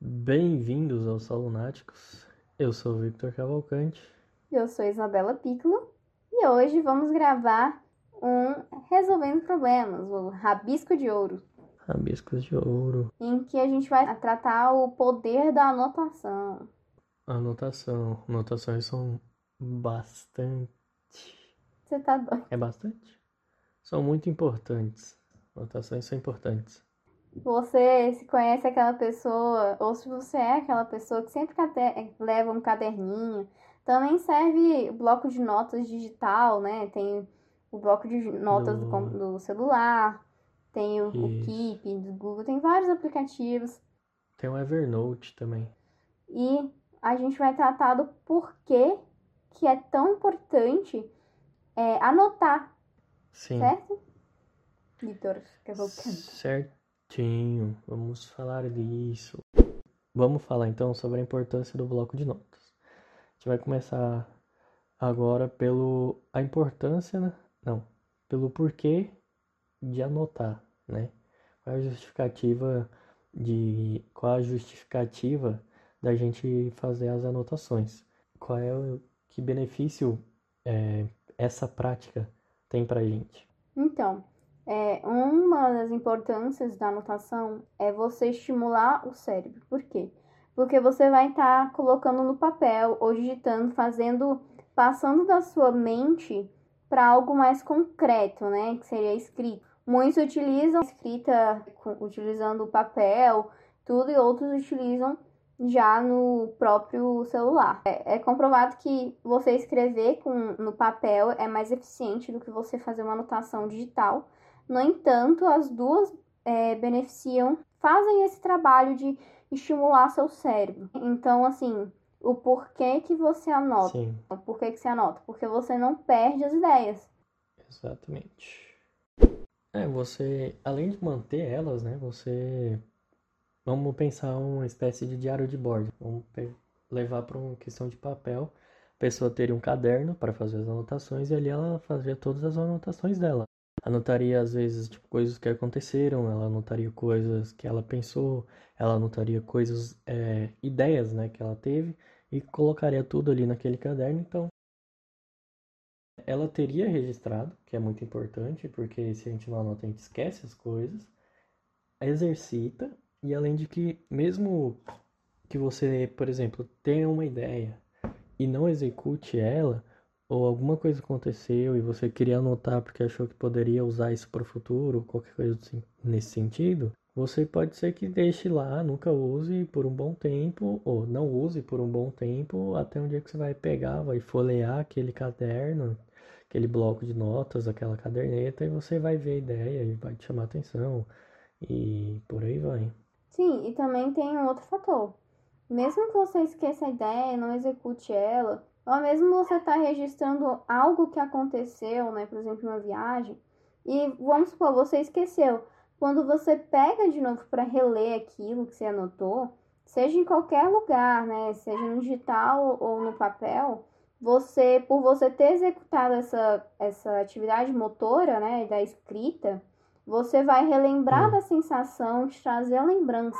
Bem-vindos aos Solunáticos. Eu sou o Victor Cavalcante. Eu sou Isabela Piccolo e hoje vamos gravar um Resolvendo Problemas, o Rabisco de Ouro, Rabiscos de Ouro. em que a gente vai tratar o poder da anotação. Anotação. Anotações são bastante. Você tá doido? É bastante? São muito importantes. Anotações são importantes. Você se conhece aquela pessoa, ou se você é aquela pessoa que sempre cate- leva um caderninho, também serve bloco de notas digital, né? Tem o bloco de notas do, Do- celular, tem o, o. Keep do Google, tem vários aplicativos. Tem o Evernote também. E a gente vai tratar do porquê que é tão importante é, anotar, Sim. certo? Vitor Cavalcante. Certinho. Vamos falar disso. Vamos falar então sobre a importância do bloco de notas. A gente vai começar agora pelo a importância, né? Não, pelo porquê de anotar, né? Qual é a justificativa de qual a justificativa da gente fazer as anotações? Qual é o que benefício é, essa prática tem pra gente? Então, é, uma das importâncias da anotação é você estimular o cérebro. Por quê? Porque você vai estar colocando no papel ou digitando, fazendo, passando da sua mente para algo mais concreto, né? Que seria escrito. Muitos utilizam escrita utilizando o papel, tudo, e outros utilizam já no próprio celular. É, é comprovado que você escrever com, no papel é mais eficiente do que você fazer uma anotação digital. No entanto, as duas é, beneficiam, fazem esse trabalho de estimular seu cérebro. Então, assim, o porquê que você anota? Sim, O porquê que você anota? Porque você não perde as ideias. exatamente. É, você, além de manter elas, né, você vamos pensar uma espécie de diário de bordo. Vamos levar para uma questão de papel. A pessoa teria um caderno para fazer as anotações e ali ela fazia todas as anotações dela. Anotaria às vezes tipo, coisas que aconteceram, ela anotaria coisas que ela pensou, ela anotaria coisas, é, ideias, né, que ela teve e colocaria tudo ali naquele caderno. Então ela teria registrado, que é muito importante, porque se a gente não anota, a gente esquece as coisas, exercita, e além de que, mesmo que você, por exemplo, tenha uma ideia e não execute ela, ou alguma coisa aconteceu e você queria anotar porque achou que poderia usar isso para o futuro, qualquer coisa nesse sentido, você pode ser que deixe lá, nunca use por um bom tempo, ou não use por um bom tempo, até um dia que você vai pegar, vai folhear aquele caderno, aquele bloco de notas, aquela caderneta, e você vai ver a ideia e vai te chamar atenção, e por aí vai. Sim, e também tem um outro fator. Mesmo que você esqueça a ideia, não execute ela, ou mesmo você está registrando algo que aconteceu, né? Por exemplo, uma viagem, e vamos supor, você esqueceu. Quando você pega de novo para reler aquilo que você anotou, seja em qualquer lugar, né? Seja no digital ou no papel, você, por você ter executado essa, essa atividade motora, né? Da escrita, você vai relembrar da sensação, te trazer a lembrança.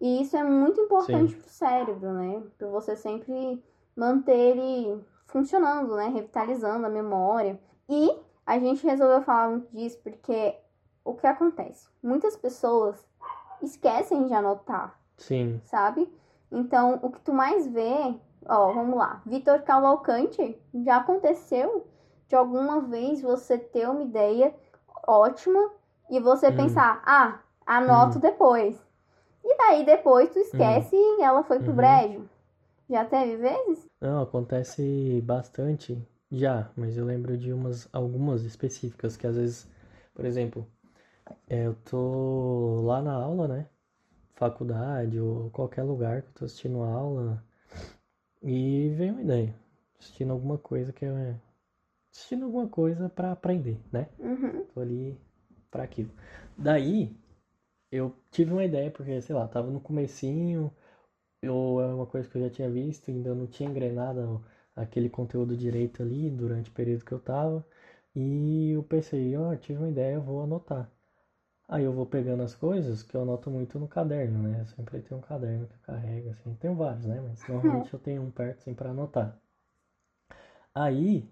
E isso é muito importante Sim. pro cérebro, né? Para você sempre manter ele funcionando, né? Revitalizando a memória. E a gente resolveu falar muito disso porque o que acontece? Muitas pessoas esquecem de anotar, Sim, sabe? Então, o que tu mais vê, ó, vamos lá. Vitor Cavalcante, já aconteceu de alguma vez você ter uma ideia ótima e você Hum. pensar, ah, anoto depois. E daí depois tu esquece e ela foi pro Uhum. brejo. Já teve vezes? Não, acontece bastante já, mas eu lembro de umas algumas específicas que às vezes, por exemplo, é, eu tô lá na aula, né? Faculdade ou qualquer lugar que eu tô assistindo a aula e vem uma ideia, assistindo alguma coisa que é assistindo alguma coisa pra aprender, né? Uhum. Tô ali pra aquilo. Daí, eu tive uma ideia, porque, sei lá, tava no comecinho, eu, é uma coisa que eu já tinha visto, ainda não tinha engrenado aquele conteúdo direito ali durante o período que eu tava. E eu pensei, ó, tive uma ideia, eu vou anotar. Aí eu vou pegando as coisas que eu anoto muito no caderno, né? Eu sempre tenho um caderno que eu carrego, assim. Tenho vários, né? Mas normalmente eu tenho um perto, assim, pra anotar. Aí,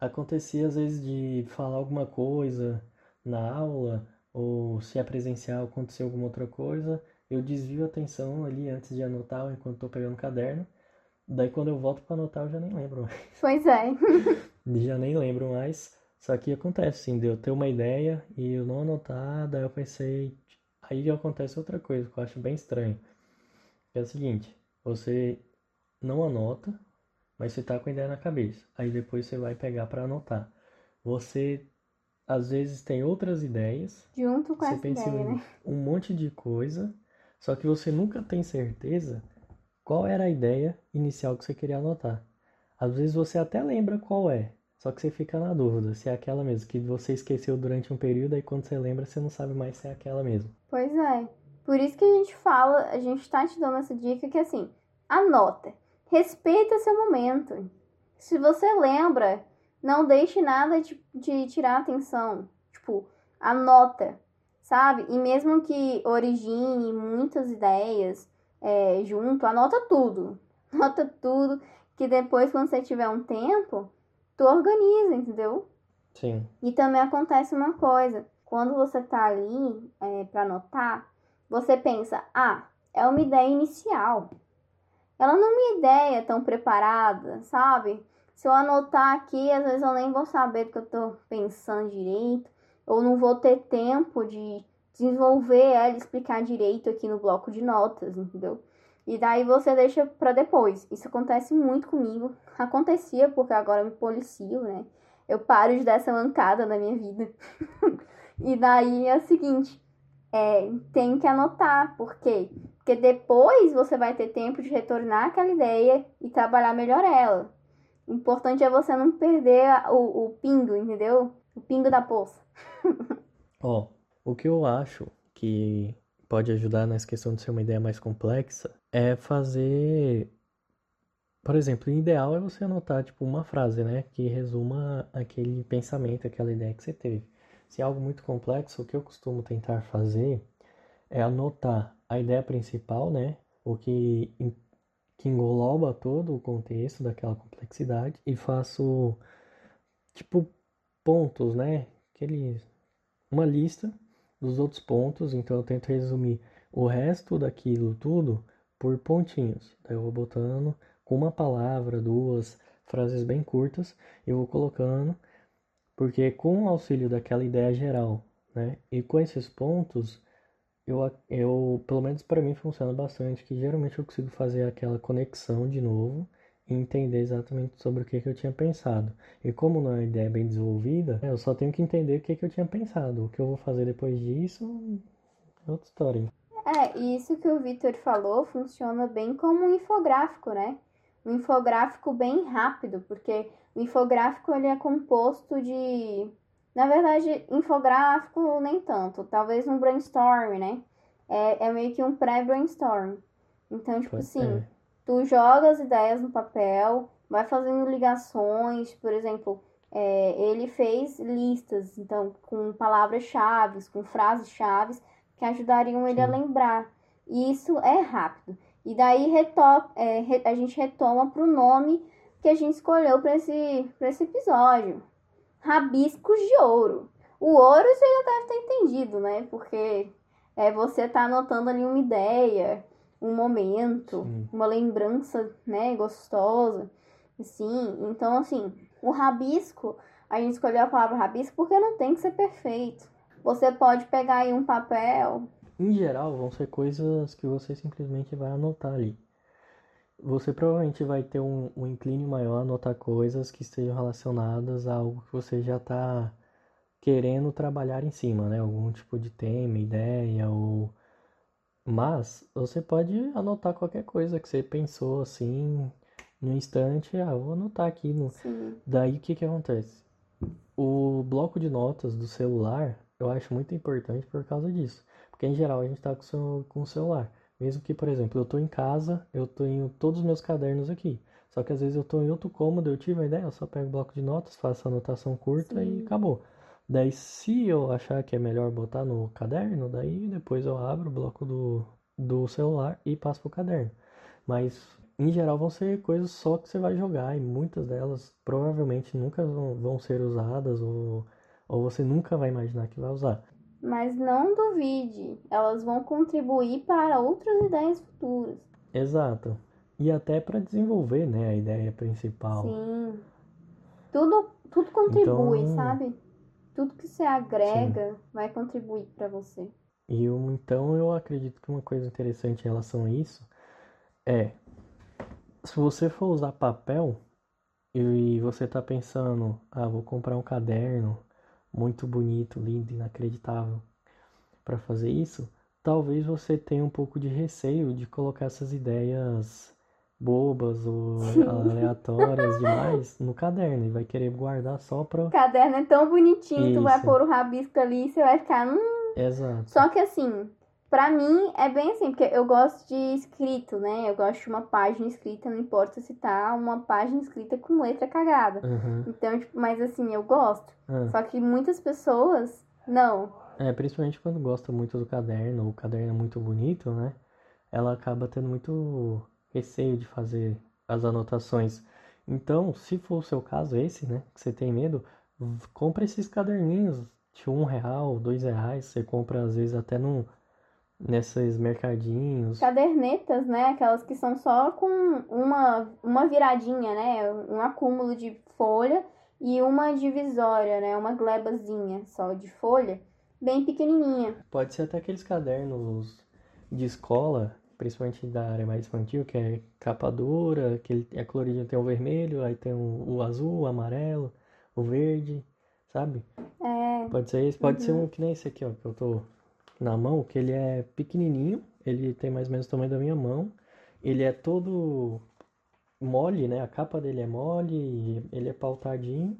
acontecia às vezes de falar alguma coisa na aula, ou se é presencial, acontecer alguma outra coisa, eu desvio a atenção ali antes de anotar, enquanto estou pegando o caderno. Daí quando eu volto para anotar, eu já nem lembro mais. Pois é. já nem lembro mais. Só que acontece, sim, de eu ter uma ideia e eu não anotar, daí eu pensei. Aí acontece outra coisa que eu acho bem estranho. É o seguinte, você não anota, mas você tá com a ideia na cabeça. Aí depois você vai pegar para anotar. Você às vezes tem outras ideias. Junto com você essa pensa ideia, em né? um monte de coisa, só que você nunca tem certeza qual era a ideia inicial que você queria anotar. Às vezes você até lembra qual é, só que você fica na dúvida se é aquela mesmo, que você esqueceu durante um período e quando você lembra você não sabe mais se é aquela mesmo. Pois é. Por isso que a gente fala, a gente tá te dando essa dica que assim, anota. Respeita seu momento. Se você lembra, não deixe nada de, de tirar atenção. Tipo, anota, sabe? E mesmo que origine muitas ideias é, junto, anota tudo. Anota tudo, que depois, quando você tiver um tempo, tu organiza, entendeu? Sim. E também acontece uma coisa, quando você tá ali é, para anotar, você pensa, ah, é uma ideia inicial. Ela não é uma ideia tão preparada, sabe? Se eu anotar aqui, às vezes eu nem vou saber do que eu tô pensando direito, ou não vou ter tempo de desenvolver ela, explicar direito aqui no bloco de notas, entendeu? E daí você deixa para depois. Isso acontece muito comigo. Acontecia porque agora eu me policio, né? Eu paro de dar essa mancada na minha vida. e daí é o seguinte, é, tem que anotar, por quê? Porque depois você vai ter tempo de retornar aquela ideia e trabalhar melhor ela. O importante é você não perder o, o pingo, entendeu? O pingo da poça. Ó, o que eu acho que pode ajudar nessa questão de ser uma ideia mais complexa é fazer. Por exemplo, o ideal é você anotar tipo uma frase, né, que resuma aquele pensamento, aquela ideia que você teve. Se é algo muito complexo, o que eu costumo tentar fazer é anotar a ideia principal, né, o que que engloba todo o contexto daquela complexidade e faço tipo pontos, né? Aquele uma lista dos outros pontos, então eu tento resumir o resto daquilo tudo por pontinhos. Daí eu vou botando com uma palavra, duas frases bem curtas, eu vou colocando, porque com o auxílio daquela ideia geral, né? E com esses pontos, eu, eu pelo menos para mim funciona bastante, que geralmente eu consigo fazer aquela conexão de novo e entender exatamente sobre o que, que eu tinha pensado. E como não é uma ideia bem desenvolvida, eu só tenho que entender o que, que eu tinha pensado. O que eu vou fazer depois disso é outra história. É, e isso que o Victor falou funciona bem como um infográfico, né? Um infográfico bem rápido, porque o infográfico ele é composto de na verdade, infográfico nem tanto. Talvez um brainstorm, né? É, é meio que um pré-brainstorm. Então, tipo assim. Tu joga as ideias no papel, vai fazendo ligações, por exemplo, é, ele fez listas, então, com palavras-chave, com frases-chave, que ajudariam ele a Sim. lembrar. E isso é rápido. E daí reto é, re- a gente retoma pro nome que a gente escolheu para esse, pra esse episódio rabiscos de ouro. O ouro você já deve ter entendido, né? Porque é, você tá anotando ali uma ideia, um momento, Sim. uma lembrança, né, gostosa. Sim, então assim, o rabisco, a gente escolheu a palavra rabisco porque não tem que ser perfeito. Você pode pegar aí um papel, Em geral, vão ser coisas que você simplesmente vai anotar ali. Você provavelmente vai ter um, um inclínio maior a anotar coisas que estejam relacionadas a algo que você já está querendo trabalhar em cima, né? Algum tipo de tema, ideia ou... Mas você pode anotar qualquer coisa que você pensou assim no instante. Ah, vou anotar aqui no, sim, Daí o que que acontece? O bloco de notas do celular eu acho muito importante por causa disso. Porque em geral a gente tá com, com o celular. Mesmo que, por exemplo, eu tô em casa, eu tenho todos os meus cadernos aqui. Só que às vezes eu tô em outro cômodo, eu tive uma ideia, eu só pego o bloco de notas, faço a anotação curta e Sim. acabou. Daí, se eu achar que é melhor botar no caderno, daí depois eu abro o bloco do, do celular e passo pro caderno. Mas, em geral, vão ser coisas só que você vai jogar e muitas delas provavelmente nunca vão, vão ser usadas ou, ou você nunca vai imaginar que vai usar. Mas não duvide, elas vão contribuir para outras ideias futuras. Exato. E até para desenvolver, né, a ideia principal. Sim. Tudo, tudo contribui, Então- sabe? Tudo que você agrega vai contribuir para você. E eu, então eu acredito que uma coisa interessante em relação a isso é se você for usar papel e você tá pensando, ah, vou comprar um caderno muito bonito, lindo, inacreditável para fazer isso, talvez você tenha um pouco de receio de colocar essas ideias bobas ou aleatórias demais no caderno e vai querer guardar só pra. O caderno é tão bonitinho, tu vai Isso. pôr o rabisco ali e você vai ficar. Hum. Exato. Só que assim, pra mim é bem assim, porque eu gosto de escrito, né? Eu gosto de uma página escrita, não importa se tá uma página escrita com letra cagada. Uhum. Então, tipo, mas assim, eu gosto. Ah. Só que muitas pessoas não. É, principalmente quando gosta muito do caderno, o caderno é muito bonito, né? Ela acaba tendo muito receio de fazer as anotações. Então, se for o seu caso, esse, né, que você tem medo, compra esses caderninhos de um real, dois reais, você compra às vezes até num, nesses mercadinhos. Cadernetas, né? Aquelas que são só com uma, uma viradinha, né? Um acúmulo de folha e uma divisória, né? Uma glebazinha só de folha, bem pequenininha. Pode ser até aqueles cadernos de escola, principalmente da área mais infantil, que é capa dura, que ele é coloridinho, tem o vermelho, aí tem o, o azul, o amarelo, o verde, sabe? É, Pode ser esse, pode ser um que nem esse aqui, ó, que eu tô na mão, que ele é pequenininho, ele tem mais ou menos o tamanho da minha mão, ele é todo mole, né? A capa dele é mole, ele é pautadinho,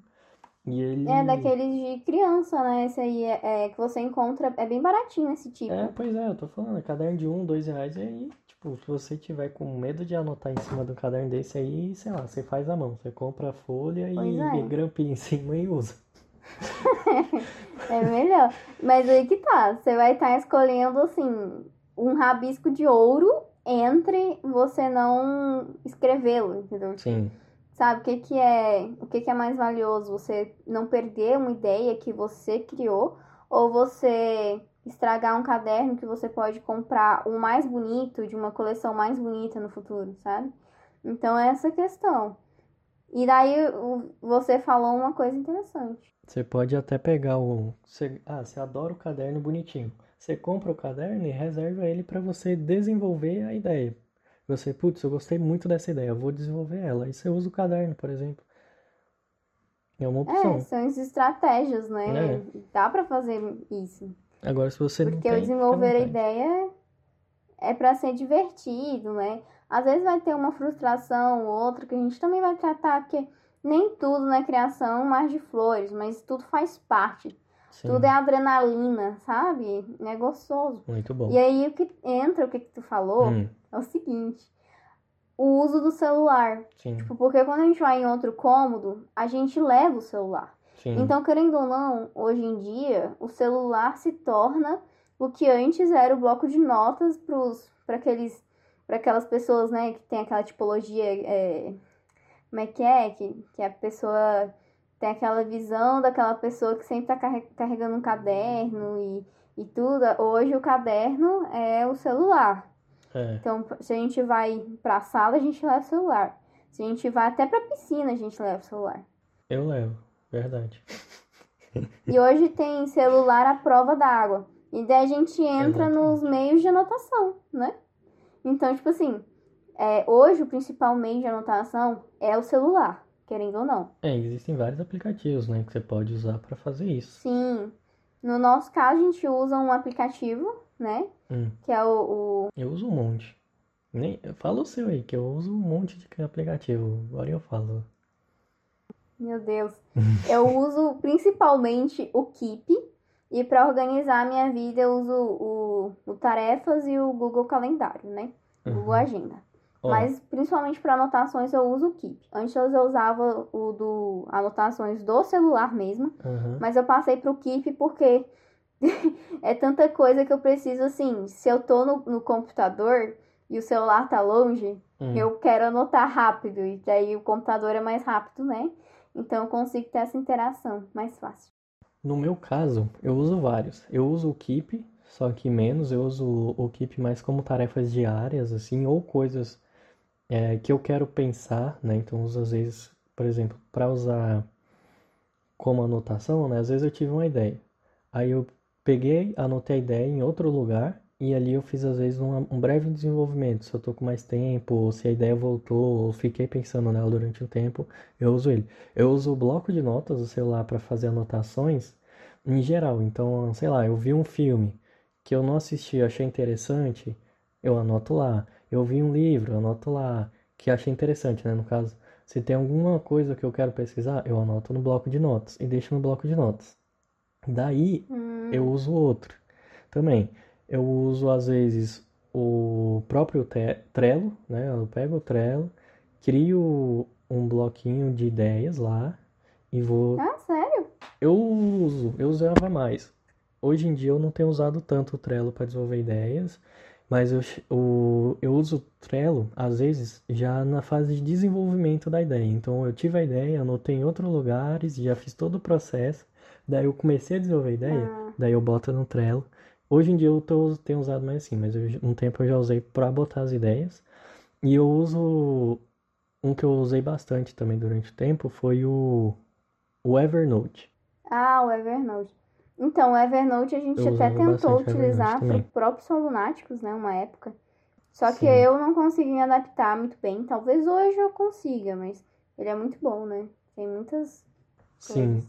e ele... é daqueles de criança, né? Esse aí é, é que você encontra, é bem baratinho esse tipo. É, pois é, eu tô falando, caderno de um, dois reais, e aí, tipo, se você tiver com medo de anotar em cima de um caderno desse aí, sei lá, você faz a mão, você compra a folha e, é. e grampinha em cima e usa. É melhor. Mas aí que tá, você vai estar escolhendo assim um rabisco de ouro entre você não escrevê-lo, entendeu? Sim, Sabe, o que que é, o que que é mais valioso? Você não perder uma ideia que você criou ou você estragar um caderno que você pode comprar o mais bonito, de uma coleção mais bonita no futuro, sabe? Então, é essa questão. E daí, você falou uma coisa interessante. você pode até pegar o... Você, ah, você adora o caderno bonitinho. Você compra o caderno e reserva ele para você desenvolver a ideia. Você, putz, eu gostei muito dessa ideia, vou desenvolver ela. Aí você usa o caderno, por exemplo. É uma opção. É, são as estratégias, né? É. Dá pra fazer isso. Agora, se você não Porque tem, o desenvolver a ideia é pra ser divertido, né? Às vezes vai ter uma frustração ou outra que a gente também vai tratar, porque nem tudo na criação é mar de flores, mas tudo faz parte. Sim, Tudo é adrenalina, sabe? É gostoso. muito bom. E aí o que entra, o que, que tu falou, Hum, é o seguinte: o uso do celular. sim, Tipo, porque quando a gente vai em outro cômodo, a gente leva o celular. sim. Então, querendo ou não, hoje em dia, o celular se torna o que antes era o bloco de notas para aqueles para aquelas pessoas, né, que tem aquela tipologia, é, como é que é, que, que a pessoa tem aquela visão daquela pessoa que sempre tá carre- carregando um caderno e, e tudo. Hoje o caderno é o celular. É, Então, se a gente vai pra sala, a gente leva o celular. Se a gente vai até pra piscina, a gente leva o celular. eu levo, verdade. E hoje tem celular à prova d'água. E daí a gente entra Exatamente. nos meios de anotação, né? Então, tipo assim, é, hoje o principal meio de anotação é o celular, querendo ou não. É, existem vários aplicativos, né, que você pode usar para fazer isso. Sim. No nosso caso, a gente usa um aplicativo, né? Hum, Que é o, o eu uso um monte. Nem, fala o seu aí, que eu uso um monte de aplicativo. Agora eu falo. Meu Deus. Eu uso principalmente o Keep. E para organizar a minha vida, eu uso o, o Tarefas e o Google Calendário, né? Uhum. Google Agenda. Ó. Mas principalmente para anotações eu uso o Keep. Antes eu usava o do anotações do celular mesmo, Aham. mas eu passei pro Keep porque é tanta coisa que eu preciso assim, se eu tô no, no computador e o celular tá longe, Hum. eu quero anotar rápido e daí o computador é mais rápido, né? Então eu consigo ter essa interação mais fácil. No meu caso, eu uso vários. Eu uso o Keep, só que menos. Eu uso o Keep mais como tarefas diárias, assim, ou coisas é, que eu quero pensar, né? Então, uso às vezes, por exemplo, para usar como anotação, né? Às vezes eu tive uma ideia. Aí eu peguei, anotei a ideia em outro lugar e ali eu fiz às vezes um, um breve desenvolvimento. Se eu tô com mais tempo, ou se a ideia voltou, ou fiquei pensando nela durante um tempo, eu uso ele. Eu uso o bloco de notas do celular para fazer anotações em geral. Então, sei lá, eu vi um filme que eu não assisti, achei interessante, eu anoto lá. Eu vi um livro, anoto lá, que achei interessante, né? No caso, se tem alguma coisa que eu quero pesquisar, eu anoto no bloco de notas e deixo no bloco de notas. Daí Hum, eu uso outro também. Eu uso às vezes o próprio Trello, né? Eu pego o Trello, crio um bloquinho de ideias lá e vou. Ah, sério? Eu uso, eu usava mais. Hoje em dia eu não tenho usado tanto o Trello para desenvolver ideias, mas eu, o, eu uso o Trello às vezes já na fase de desenvolvimento da ideia. Então eu tive a ideia, anotei em outros lugares, já fiz todo o processo, daí eu comecei a desenvolver a ideia, Ah. daí eu boto no Trello. Hoje em dia eu tô, tenho usado mais assim, mas eu- um tempo eu já usei para botar as ideias. E eu uso um que eu usei bastante também durante o tempo foi o, o Evernote. Ah, o Evernote. Então, o Evernote a gente Eu até tentou utilizar para próprios lunáticos, né, uma época. Só que Sim. eu não consegui me adaptar muito bem. Talvez hoje eu consiga, mas ele é muito bom, né? Tem muitas Sim, coisas.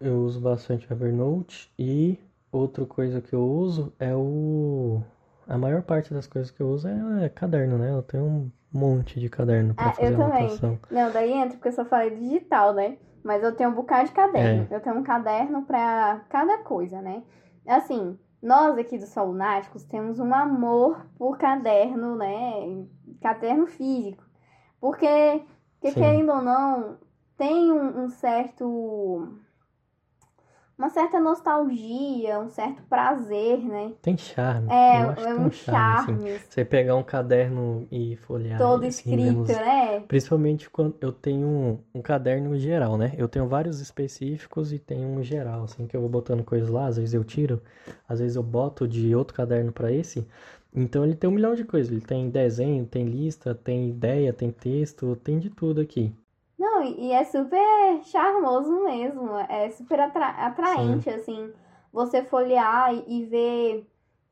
Eu uso bastante o Evernote e outra coisa que eu uso é o. A maior parte das coisas que eu uso é, é caderno, né? Eu tenho um monte de caderno para Ah, fazer eu também. anotação. Não, daí entra porque eu só falei digital, né? Mas eu tenho um bocado de caderno. Eu tenho um caderno pra cada coisa, né? Assim, nós aqui dos Solunáticos temos um amor por caderno, né? Caderno físico. Porque, porque querendo ou não, tem um, um certo. Uma certa nostalgia, um certo prazer, né? Tem charme. É, eu acho que é um charme, assim. charme Você pegar um caderno e folhear todo assim, escrito, menos- né? Principalmente quando eu tenho um, um caderno geral, né? Eu tenho vários específicos e tenho um geral, assim, que eu vou botando coisas lá, às vezes eu tiro, às vezes eu boto de outro caderno para esse. Então ele tem um milhão de coisas. Ele tem desenho, tem lista, tem ideia, tem texto, tem de tudo aqui. Não, e é super charmoso mesmo, é super atra- atraente, assim, você folhear e, e ver.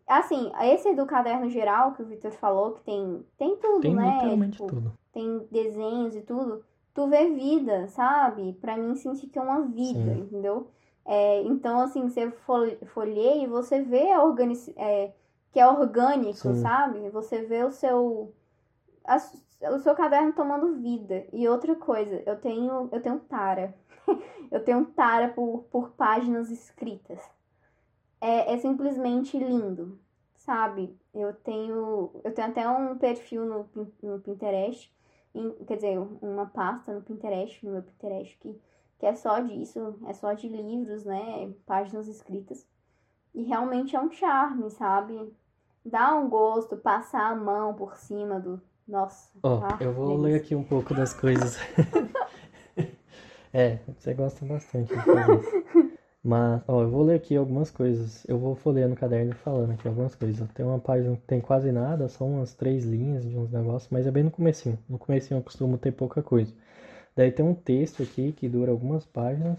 Assim, esse do caderno geral que o Victor falou, que tem, tem tudo, Tem né? literalmente Tipo, tudo. tem desenhos e tudo. Tu vê vida, sabe? Pra mim sentir que é uma vida, Sim. entendeu? É, então, assim, você fol- folheia e você vê a organic... é, que é orgânico, Sim. sabe? Você vê o seu as- o seu caderno tomando vida. E outra coisa, eu tenho eu tenho tara. eu tenho tara por, por páginas escritas. É, é simplesmente lindo, sabe? Eu tenho eu tenho até um perfil no, no Pinterest, em- quer dizer, uma pasta no Pinterest, no meu Pinterest que, que é só disso, é só de livros, né? Páginas escritas. E realmente é um charme, sabe? Dá um gosto, passar a mão por cima do. Nossa. Ó, ah, eu vou ler aqui um pouco das coisas. É, você gosta bastante de fazer isso. Mas, ó, eu vou ler aqui algumas coisas. Eu vou folheando no caderno falando aqui algumas coisas. Tem uma página que tem quase nada, só umas três linhas de uns negócios, mas é bem no comecinho. No comecinho eu costumo ter pouca coisa. Daí tem um texto aqui que dura algumas páginas,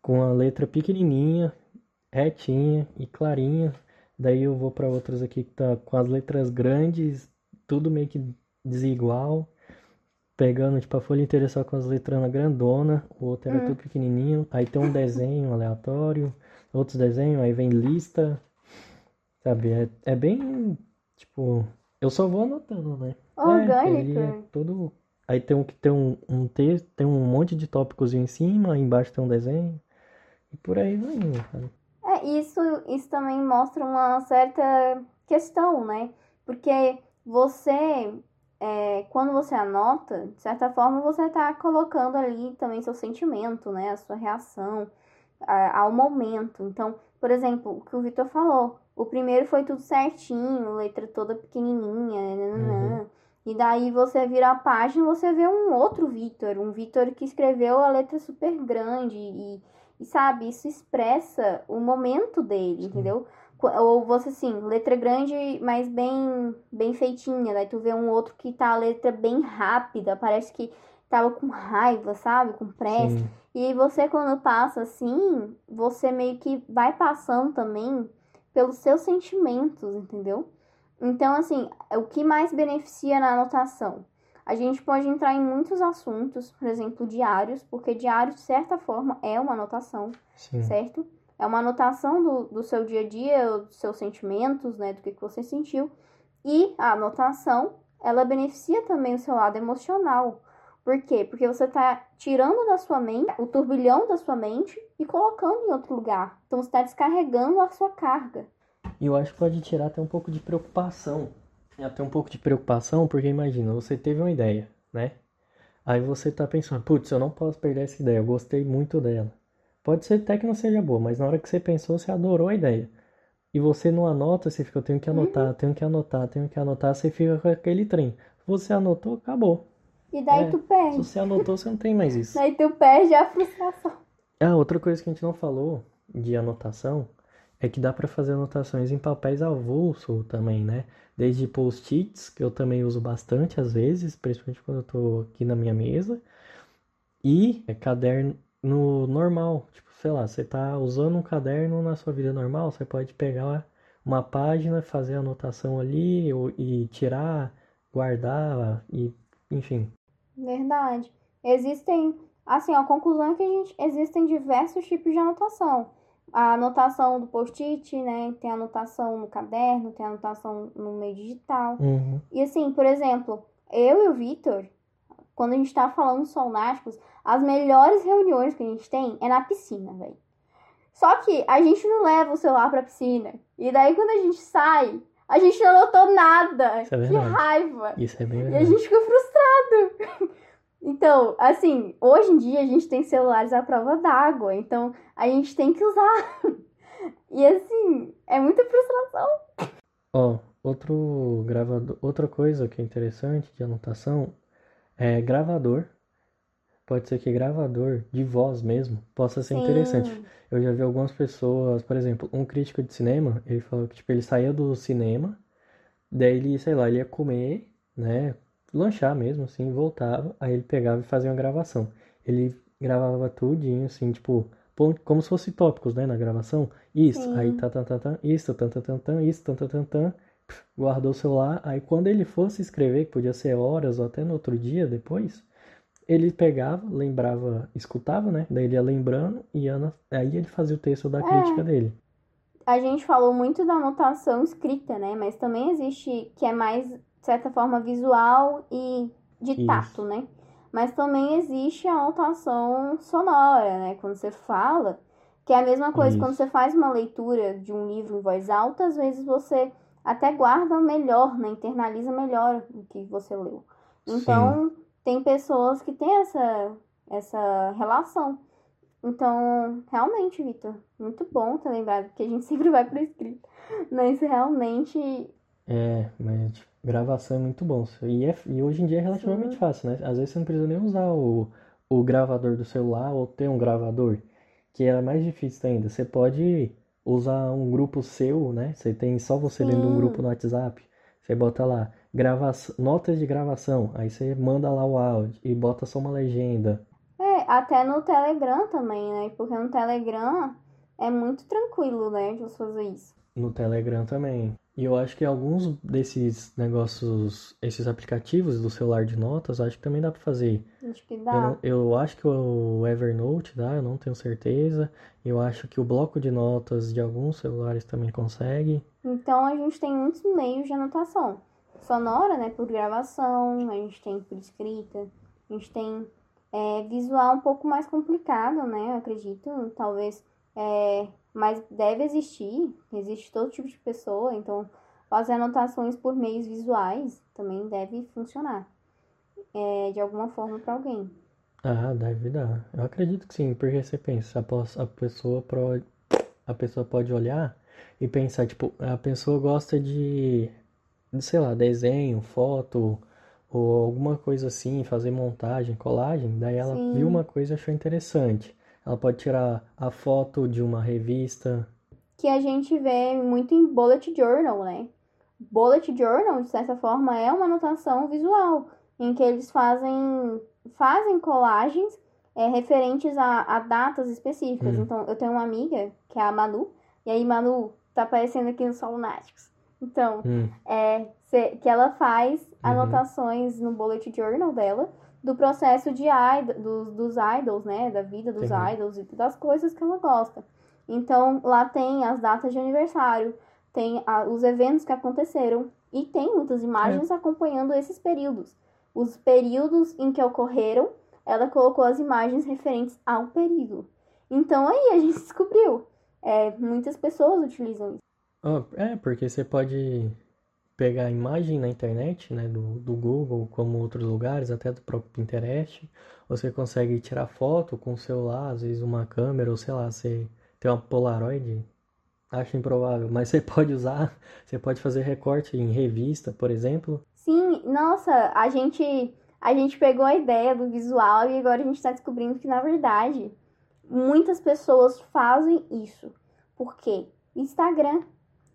com a letra pequenininha, retinha e clarinha. Daí eu vou para outras aqui que tá com as letras grandes, tudo meio que desigual. Pegando, tipo, a folha inteira só com as letras grandona, o outro era Hum. tudo pequenininho. Aí tem um desenho aleatório, outros desenhos, aí vem lista, sabe? É, é bem, tipo, eu só vou anotando, né? É, ele é Orgânico. todo... Aí tem um que tem um, um texto, tem um monte de tópicos em cima, embaixo tem um desenho, e por aí vai indo, cara. É, isso, isso também mostra uma certa questão, né? Porque você, é, quando você anota, de certa forma você está colocando ali também seu sentimento, né? A sua reação a, ao momento. Então, por exemplo, o que o Vitor falou, o primeiro foi tudo certinho, letra toda pequenininha, uhum. e daí você vira a página você vê um outro Vitor, um Vitor que escreveu a letra super grande e, e sabe, isso expressa o momento dele, Sim. entendeu? Ou você assim, letra grande, mas bem bem feitinha. Daí tu vê um outro que tá a letra bem rápida, parece que tava com raiva, sabe? Com pressa. Sim. E você, quando passa assim, você meio que vai passando também pelos seus sentimentos, entendeu? Então, assim, o que mais beneficia na anotação? A gente pode entrar em muitos assuntos, por exemplo, diários, porque diário, de certa forma, é uma anotação, Sim. certo? É uma anotação do, do seu dia a dia, dos seus sentimentos, né? Do que, que você sentiu. E a anotação, ela beneficia também o seu lado emocional. Por quê? Porque você está tirando da sua mente o turbilhão da sua mente e colocando em outro lugar. Então você está descarregando a sua carga. E eu acho que pode tirar até um pouco de preocupação. Até um pouco de preocupação, porque imagina, você teve uma ideia, né? Aí você está pensando, putz, eu não posso perder essa ideia, eu gostei muito dela. Pode ser até que não seja boa, mas na hora que você pensou, você adorou a ideia. E você não anota, você fica, eu tenho que anotar, uhum. tenho que anotar, tenho que anotar, você fica com aquele trem. Você anotou, acabou. E daí é, tu perde. Se você anotou, você não tem mais isso. daí tu perde a frustração. Ah, outra coisa que a gente não falou de anotação é que dá para fazer anotações em papéis avulso também, né? Desde post-its, que eu também uso bastante às vezes, principalmente quando eu tô aqui na minha mesa, e é caderno no normal. Tipo, sei lá, você tá usando um caderno na sua vida normal, você pode pegar uma página, fazer a anotação ali e tirar, guardar e enfim. Verdade. Existem, assim, a conclusão é que a gente existem diversos tipos de anotação. A anotação do post-it, né? Tem anotação no caderno, tem anotação no meio digital. Uhum. E assim, por exemplo, eu e o Vitor, quando a gente tá falando sonáticos, as melhores reuniões que a gente tem é na piscina, velho. Só que a gente não leva o celular pra piscina. E daí quando a gente sai, a gente não anotou nada. Isso é verdade. Que raiva. Isso é bem verdade. E a gente fica frustrado. Então, assim, hoje em dia a gente tem celulares à prova d'água. Então, a gente tem que usar. E assim, é muita frustração. Ó, outro gravador, outra coisa que é interessante de anotação é gravador pode ser que gravador de voz mesmo possa ser Sim. interessante. Eu já vi algumas pessoas, por exemplo, um crítico de cinema, ele falou que tipo, ele saía do cinema, daí ele, sei lá, ele ia comer, né, lanchar mesmo, assim, voltava, aí ele pegava e fazia uma gravação. Ele gravava tudinho, assim, tipo, como se fosse tópicos, né, na gravação. Isso, Sim. aí tá, tá, tá, tá, isso, tá, tá, tá, tá, isso, tá, tá, tá, tá, guardou o celular, aí quando ele fosse escrever, que podia ser horas ou até no outro dia depois, ele pegava, lembrava, escutava, né? Daí ele ia lembrando e Ana, aí ele fazia o texto da é. crítica dele. A gente falou muito da anotação escrita, né? Mas também existe que é mais, de certa forma, visual e de tato, né? Mas também existe a anotação sonora, né? Quando você fala, que é a mesma coisa, Isso. quando você faz uma leitura de um livro em voz alta, às vezes você até guarda melhor, né? Internaliza melhor o que você leu. Então, Sim tem pessoas que têm essa, essa relação. Então, realmente, Vitor, muito bom ter lembrado, que a gente sempre vai para escrito. Mas realmente. É, mas gravação é muito bom. E, é, e hoje em dia é relativamente Sim. fácil, né? Às vezes você não precisa nem usar o, o gravador do celular ou ter um gravador, que é mais difícil ainda. Você pode usar um grupo seu, né? Você tem só você dentro de um grupo no WhatsApp. Você bota lá gravação, notas de gravação. Aí você manda lá o áudio e bota só uma legenda. É, até no Telegram também, né? Porque no Telegram é muito tranquilo, né, de você fazer isso. No Telegram também. E eu acho que alguns desses negócios, esses aplicativos do celular de notas, acho que também dá para fazer. Acho que dá. Eu, eu, acho que o Evernote dá, eu não tenho certeza. Eu acho que o bloco de notas de alguns celulares também consegue. Então a gente tem muitos meios de anotação sonora, né, por gravação, a gente tem por escrita, a gente tem é, visual um pouco mais complicado, né, eu acredito, talvez, é, mas deve existir, existe todo tipo de pessoa, então fazer anotações por meios visuais também deve funcionar é, de alguma forma para alguém. Ah, deve dar. Eu acredito que sim, porque você pensa, a pessoa, pro, a pessoa pode olhar e pensar, tipo, a pessoa gosta de, de, sei lá, desenho, foto ou alguma coisa assim, fazer montagem, colagem, daí ela sim. viu uma coisa e achou interessante. Ela pode tirar a foto de uma revista. Que a gente vê muito em bullet journal, né? Bullet journal, de certa forma, é uma anotação visual, em que eles fazem fazem colagens é, referentes a, a, datas específicas. Hum. Então, eu tenho uma amiga, que é a Manu, e aí, Manu, tá aparecendo aqui no Sol Lunáticos. Então, hum. é, que ela faz uhum. anotações no bullet journal dela do processo de dos, dos idols, né? Da vida dos Entendi. idols e das coisas que ela gosta. Então, lá tem as datas de aniversário, tem a, os eventos que aconteceram e tem muitas imagens é. acompanhando esses períodos os períodos em que ocorreram, ela colocou as imagens referentes ao período. Então aí a gente descobriu. É, muitas pessoas utilizam isso. Oh, é, porque você pode pegar a imagem na internet, né, do, do Google, como outros lugares, até do próprio Pinterest. Você consegue tirar foto com o celular, às vezes uma câmera, ou sei lá, você tem uma Polaroid, acho improvável, mas você pode usar, você pode fazer recorte em revista, por exemplo, Sim, nossa, a gente a gente pegou a ideia do visual e agora a gente está descobrindo que na verdade muitas pessoas fazem isso. Por quê? Instagram.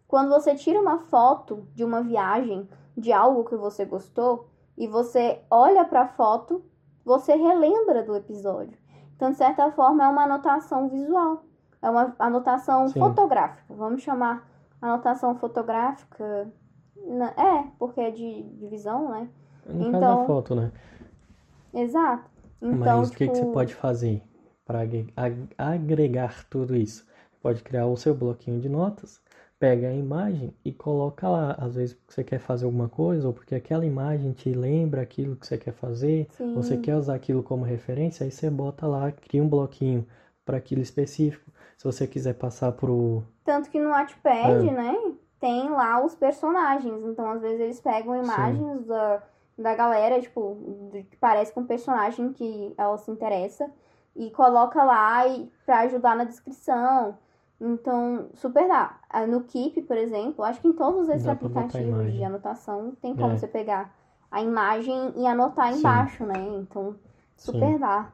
Quando você tira uma foto de uma viagem, de algo que você gostou e você olha para a foto, você relembra do episódio. Então, de certa forma, é uma anotação visual. É uma anotação Sim. fotográfica. Vamos chamar anotação fotográfica é, porque é de, de visão, né? No então... caso da foto, né? Exato. Então, Mas tipo... o que, que você tipo pode fazer para agregar tudo isso? Pode criar o seu bloquinho de notas, pega a imagem e coloca lá. Às vezes você quer fazer alguma coisa, ou porque aquela imagem te lembra aquilo que você quer fazer, Sim. você quer usar aquilo como referência, aí você bota lá, cria um bloquinho para aquilo específico. Se você quiser passar pro. Tanto que no Wattpad, ah. né? tem lá os personagens. Então, às vezes, eles pegam imagens da, da galera, tipo, que parece com um personagem que ela se interessa, e coloca lá e, pra ajudar na descrição. Então, super dá. Ah, no Keep, por exemplo, acho que em todos esses aplicativos de anotação tem como é. você pegar a imagem e anotar Sim. embaixo, né? Então, super Sim. dá.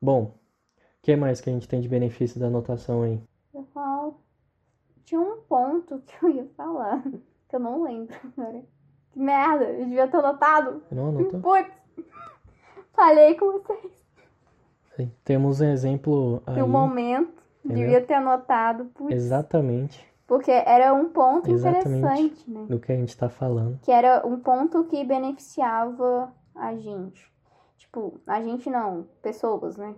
Bom, o que mais que a gente tem de benefício da anotação aí? Eu falo tinha um ponto que eu ia falar, que eu não lembro agora. Que merda, eu devia ter anotado. Não anotou? Putz, falei com vocês. Sim, temos um exemplo aí. um momento, entendeu? devia ter anotado. Putz. Exatamente. Porque era um ponto Exatamente interessante, né? Do que a gente tá falando. Que era um ponto que beneficiava a gente. Tipo, a gente não, pessoas, né?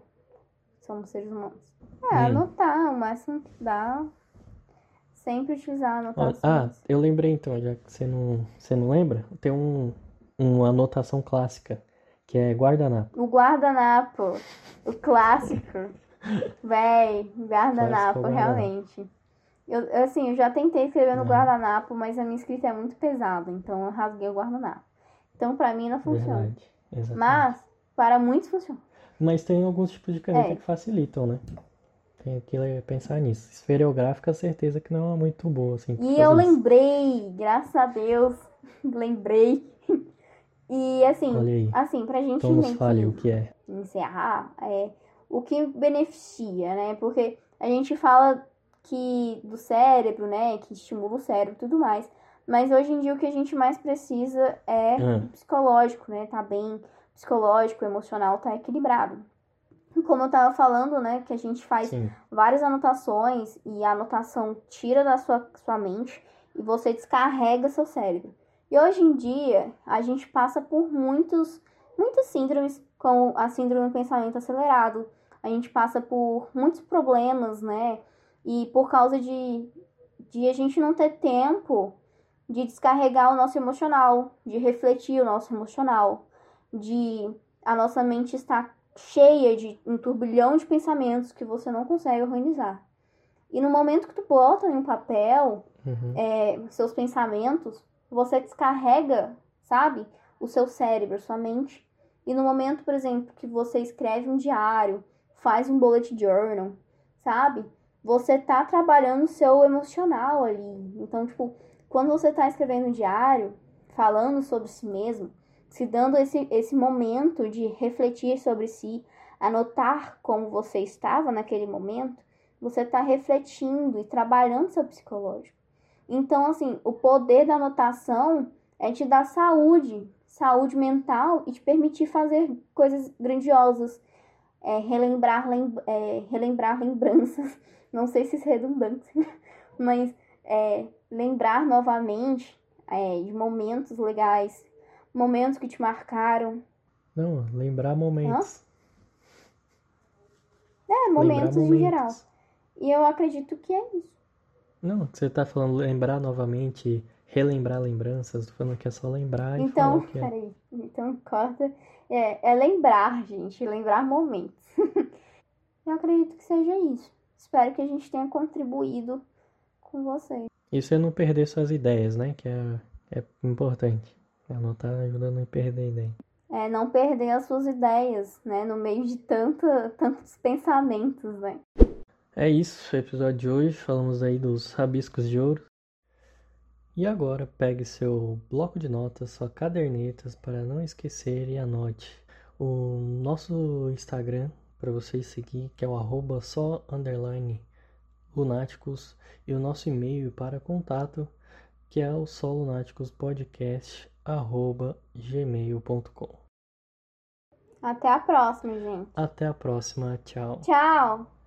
Somos seres humanos. É, hum. anotar o máximo que dá sempre utilizar anotações. Ah, eu lembrei então, já que você não, você não lembra, tem um, uma anotação clássica, que é guardanapo. O guardanapo, o clássico. Véi, guardanapo, realmente. Eu, assim, eu já tentei escrever no guardanapo, mas a minha escrita é muito pesada, então eu rasguei o guardanapo. Então, pra mim, não funciona. Verdade, mas, para muitos funciona. Mas tem alguns tipos de caneta é. que facilitam, né? Tem que pensar nisso. Esferográfica, certeza que não é muito boa, assim. E eu lembrei, graças a Deus, lembrei. E assim, assim, pra gente então nos fale o que é. encerrar, é o que beneficia, né? Porque a gente fala que do cérebro, né, que estimula o cérebro e tudo mais. Mas hoje em dia o que a gente mais precisa é ah. psicológico, né? Tá bem psicológico, emocional, tá equilibrado como eu tava falando, né, que a gente faz Sim. várias anotações e a anotação tira da sua, sua mente e você descarrega seu cérebro. E hoje em dia, a gente passa por muitos, muitas síndromes, como a síndrome do pensamento acelerado. A gente passa por muitos problemas, né? E por causa de, de a gente não ter tempo de descarregar o nosso emocional, de refletir o nosso emocional, de a nossa mente estar cheia de um turbilhão de pensamentos que você não consegue organizar. E no momento que tu bota em um papel Uhum. é, seus pensamentos, você descarrega, sabe? O seu cérebro, sua mente. E no momento, por exemplo, que você escreve um diário, faz um bullet journal, sabe? Você tá trabalhando o seu emocional ali. Então, tipo, quando você tá escrevendo um diário, falando sobre si mesmo, se dando esse, esse momento de refletir sobre si, anotar como você estava naquele momento, você está refletindo e trabalhando seu psicológico. Então, assim, o poder da anotação é te dar saúde, saúde mental e te permitir fazer coisas grandiosas, é, relembrar, lem é, relembrar lembranças. Não sei se isso é redundante, mas é, lembrar novamente é, de momentos legais, momentos que te marcaram. Não, lembrar momentos. É, momentos, lembrar em geral. E eu acredito que é isso. Não, que você tá falando lembrar novamente, relembrar lembranças, tô falando que é só lembrar e Então, falar que é. peraí. Então, corta. É, é lembrar, gente. Lembrar momentos. eu acredito que seja isso. Espero que a gente tenha contribuído com vocês. E você não perder suas ideias, né? Que é, é importante. Anotar ajuda a não perder a ideia. É não perder as suas ideias, né? No meio de tanta, tantos pensamentos, né? É isso, o episódio de hoje. Falamos aí dos rabiscos de ouro. E agora pegue seu bloco de notas, sua cadernetas para não esquecer e anote o nosso Instagram para vocês seguir, que é o só underline lunáticos, e o nosso e-mail para contato, que é o só podcast arroba gmail.com. Até a próxima, gente. Até a próxima, tchau. Tchau!